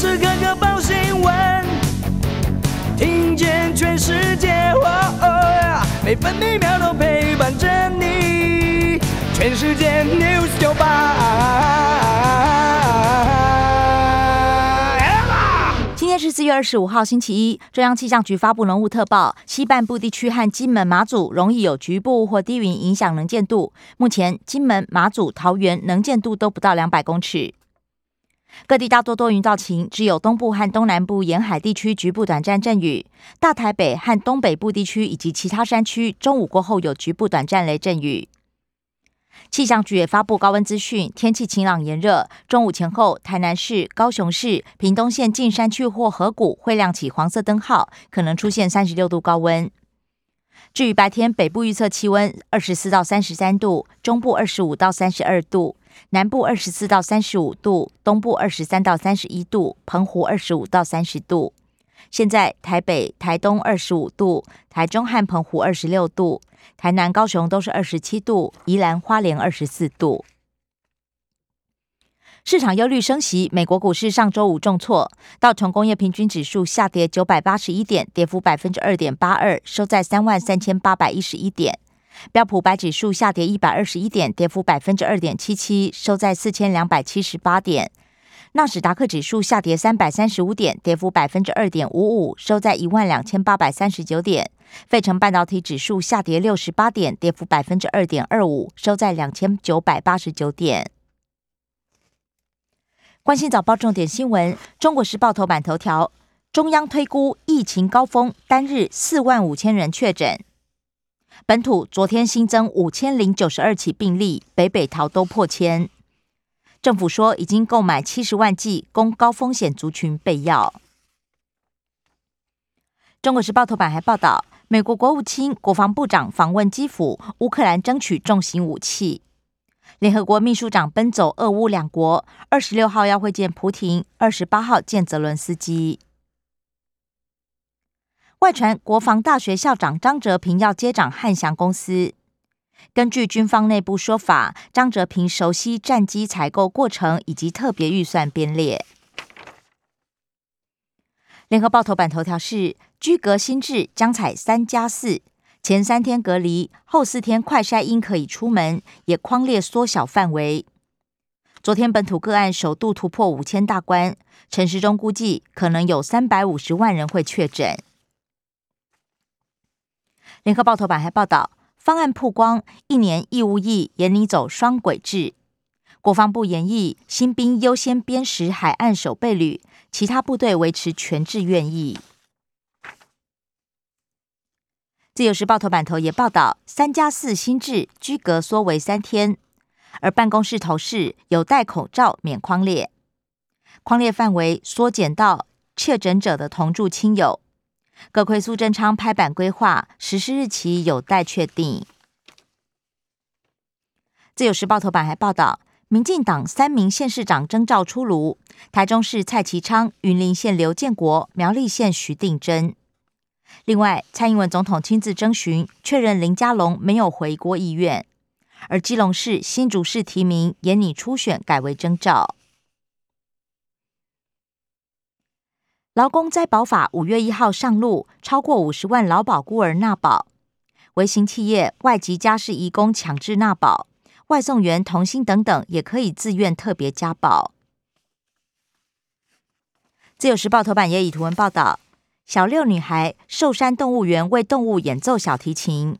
时刻刻报新闻，听见全世界，每分每秒都陪伴着你。全世界 news 九八。今天是四月二十五号，星期一。中央气象局发布浓雾特报，西半部地区和金门、马祖容易有局部或低云影响能见度。目前，金门、马祖、桃园能见度都不到两百公尺。各地大多多云到晴，只有东部和东南部沿海地区局部短暂阵雨。大台北和东北部地区以及其他山区，中午过后有局部短暂雷阵雨。气象局也发布高温资讯，天气晴朗炎热。中午前后，台南市、高雄市、屏东县近山区或河谷会亮起黄色灯号，可能出现三十六度高温。至于白天，北部预测气温二十四到三十三度，中部二十五到三十二度。南部二十四到三十五度，东部二十三到三十一度，澎湖二十五到三十度。现在台北、台东二十五度，台中和澎湖二十六度，台南、高雄都是二十七度，宜兰花莲二十四度。市场忧虑升息，美国股市上周五重挫，道琼工业平均指数下跌九百八十一点，跌幅百分之二点八二，收在三万三千八百一十一点。标普白指数下跌一百二十一点，跌幅百分之二点七七，收在四千两百七十八点。纳斯达克指数下跌三百三十五点，跌幅百分之二点五五，收在一万两千八百三十九点。费城半导体指数下跌六十八点，跌幅百分之二点二五，收在两千九百八十九点。关心早报重点新闻，《中国时报》头版头条：中央推估疫情高峰单日四万五千人确诊。本土昨天新增五千零九十二起病例，北北桃都破千。政府说已经购买七十万剂供高风险族群备药。中国时报头版还报道，美国国务卿、国防部长访问基辅，乌克兰争取重型武器。联合国秘书长奔走俄乌两国，二十六号要会见普廷，二十八号见泽伦斯基。外传国防大学校长张哲平要接掌汉翔公司。根据军方内部说法，张哲平熟悉战机采购过程以及特别预算编列。联合报头版头条是：居隔新制将采三加四，前三天隔离，后四天快筛应可以出门，也框列缩小范围。昨天本土个案首度突破五千大关，陈时中估计可能有三百五十万人会确诊。联合报头版还报道，方案曝光，一年义务役严拟走双轨制。国防部研议，新兵优先编实海岸守备旅，其他部队维持全制愿意。自由时报头版头也报道，三加四新制居隔缩为三天，而办公室头饰有戴口罩免框列，框列范围缩减到确诊者的同住亲友。葛奎苏贞昌拍板规划实施日期有待确定。自由时报头版还报道，民进党三名县市长征召出炉，台中市蔡其昌、云林县刘建国、苗栗县徐定珍。另外，蔡英文总统亲自征询，确认林佳龙没有回国意愿，而基隆市新竹市提名也拟初选改为征召。劳工灾保法五月一号上路，超过五十万劳保孤儿纳保。微型企业、外籍家事移工强制纳保，外送员、童星等等也可以自愿特别加保。自由时报头版也以图文报道：小六女孩寿山动物园为动物演奏小提琴。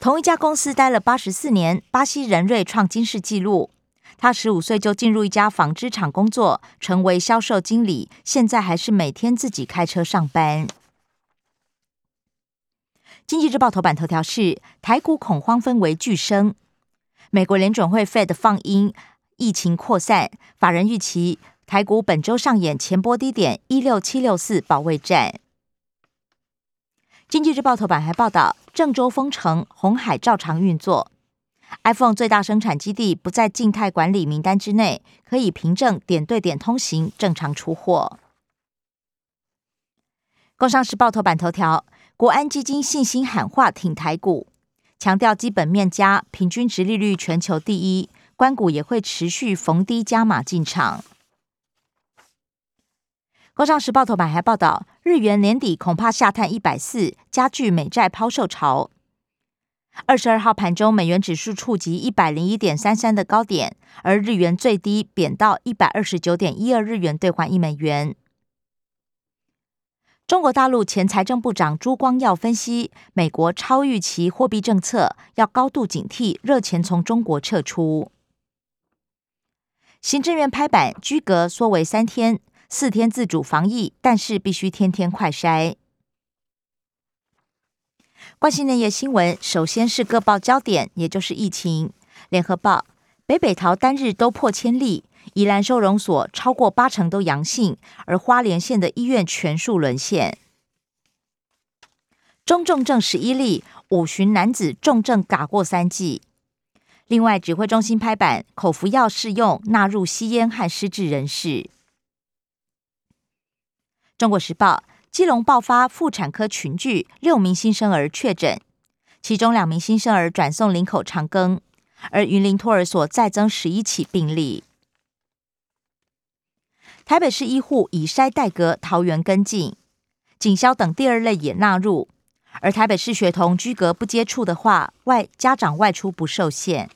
同一家公司待了八十四年，巴西人瑞创金世纪录。他十五岁就进入一家纺织厂工作，成为销售经理。现在还是每天自己开车上班。经济日报头版头条是台股恐慌氛围巨升，美国联准会 Fed 放鹰，疫情扩散，法人预期台股本周上演前波低点一六七六四保卫战。经济日报头版还报道郑州封城，红海照常运作。iPhone 最大生产基地不在静态管理名单之内，可以凭证点对点通行正常出货。工商时报头版头条：国安基金信心喊话挺台股，强调基本面佳，平均值利率全球第一，关股也会持续逢低加码进场。工商时报头版还报道，日元年底恐怕下探一百四，加剧美债抛售潮。二十二号盘中，美元指数触及一百零一点三三的高点，而日元最低贬到一百二十九点一二日元兑换一美元。中国大陆前财政部长朱光耀分析，美国超预期货币政策要高度警惕热钱从中国撤出。行政院拍板居隔缩为三天，四天自主防疫，但是必须天天快筛。关心内页新闻，首先是各报焦点，也就是疫情。联合报北北桃单日都破千例。宜兰收容所超过八成都阳性，而花莲县的医院全数沦陷。中重症十一例，五旬男子重症嘎过三剂。另外，指挥中心拍板，口服药适用纳入吸烟和失智人士。中国时报，基隆爆发妇产科群聚，六名新生儿确诊，其中两名新生儿转送林口长庚，而云林托儿所再增十一起病例。台北市医护以筛代隔，桃园跟进，警消等第二类也纳入。而台北市学童居隔不接触的话，外家长外出不受限。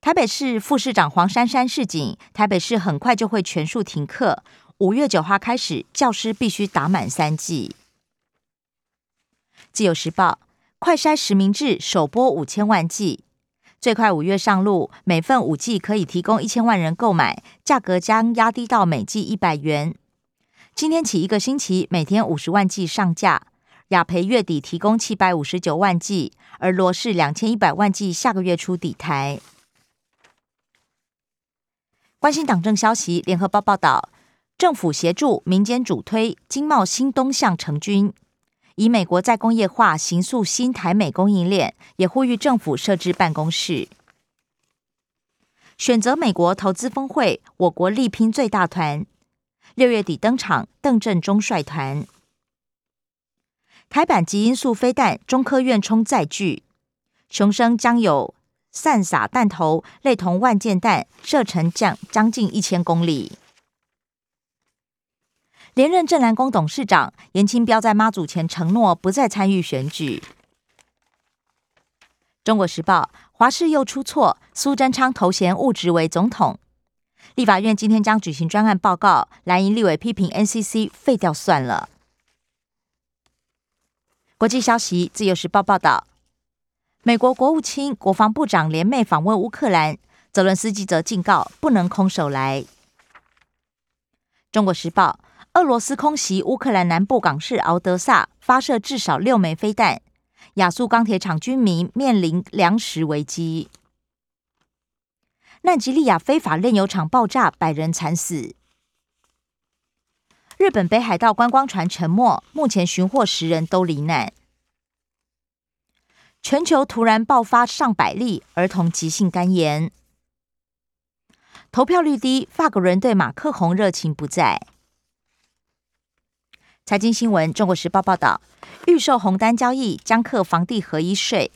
台北市副市长黄珊珊示警，台北市很快就会全数停课，五月九号开始，教师必须打满三剂。自由时报快筛实名制首播五千万剂。最快五月上路，每份五剂可以提供一千万人购买，价格将压低到每剂一百元。今天起一个星期，每天五十万剂上架。雅培月底提供七百五十九万剂，而罗氏两千一百万剂下个月初底台。关心党政消息，联合报报道，政府协助民间主推经贸新东向成军。以美国再工业化行塑新台美供应链，也呼吁政府设置办公室。选择美国投资峰会，我国力拼最大团。六月底登场，邓正中率团。台版极音速飞弹，中科院冲载具，雄升将有散撒弹头，类同万箭弹，射程将将近一千公里。连任正南宫董事长严清标在妈祖前承诺不再参与选举。中国时报华视又出错，苏贞昌头衔误植为总统。立法院今天将举行专案报告，蓝营立委批评 NCC 废掉算了。国际消息，自由时报报道，美国国务卿、国防部长联袂访问乌克兰，泽伦斯基则警告不能空手来。中国时报。俄罗斯空袭乌克兰南部港市敖德萨，发射至少六枚飞弹。亚速钢铁厂居民面临粮食危机。奈及利亚非法炼油厂爆炸，百人惨死。日本北海道观光船沉没，目前寻获十人都罹难。全球突然爆发上百例儿童急性肝炎。投票率低，法国人对马克宏热情不在。财经新闻，《中国时报》报道，预售红单交易将课房地合一税。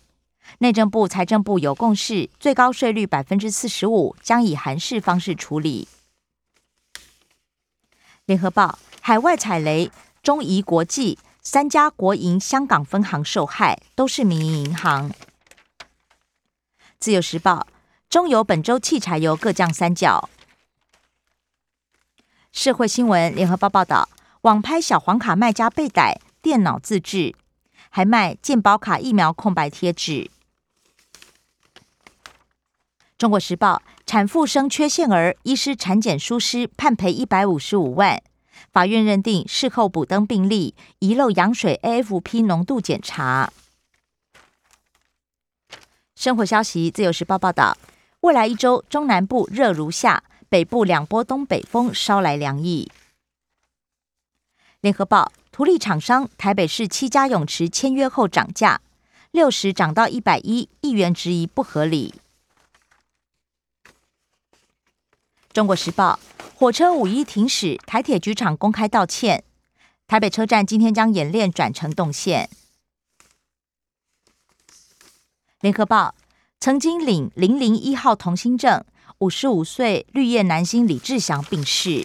内政部、财政部有共识，最高税率百分之四十五，将以韩式方式处理。联合报，海外踩雷，中移国际三家国营香港分行受害，都是民营银行。自由时报，中油本周汽柴油各降三角。社会新闻，联合报报道。网拍小黄卡卖家被逮，电脑自制，还卖健保卡疫苗空白贴纸。中国时报：产妇生缺陷儿，医师产检疏失，判赔一百五十五万。法院认定事后补登病例，遗漏羊水 AFP 浓度检查。生活消息：自由时报报道，未来一周中南部热如夏，北部两波东北风捎来凉意。联合报：图利厂商台北市七家泳池签约后涨价，六十涨到一百一，议员质疑不合理。中国时报：火车五一停驶，台铁局长公开道歉。台北车站今天将演练转乘动线。联合报：曾经领零零一号同心证，五十五岁绿叶男星李志祥病逝。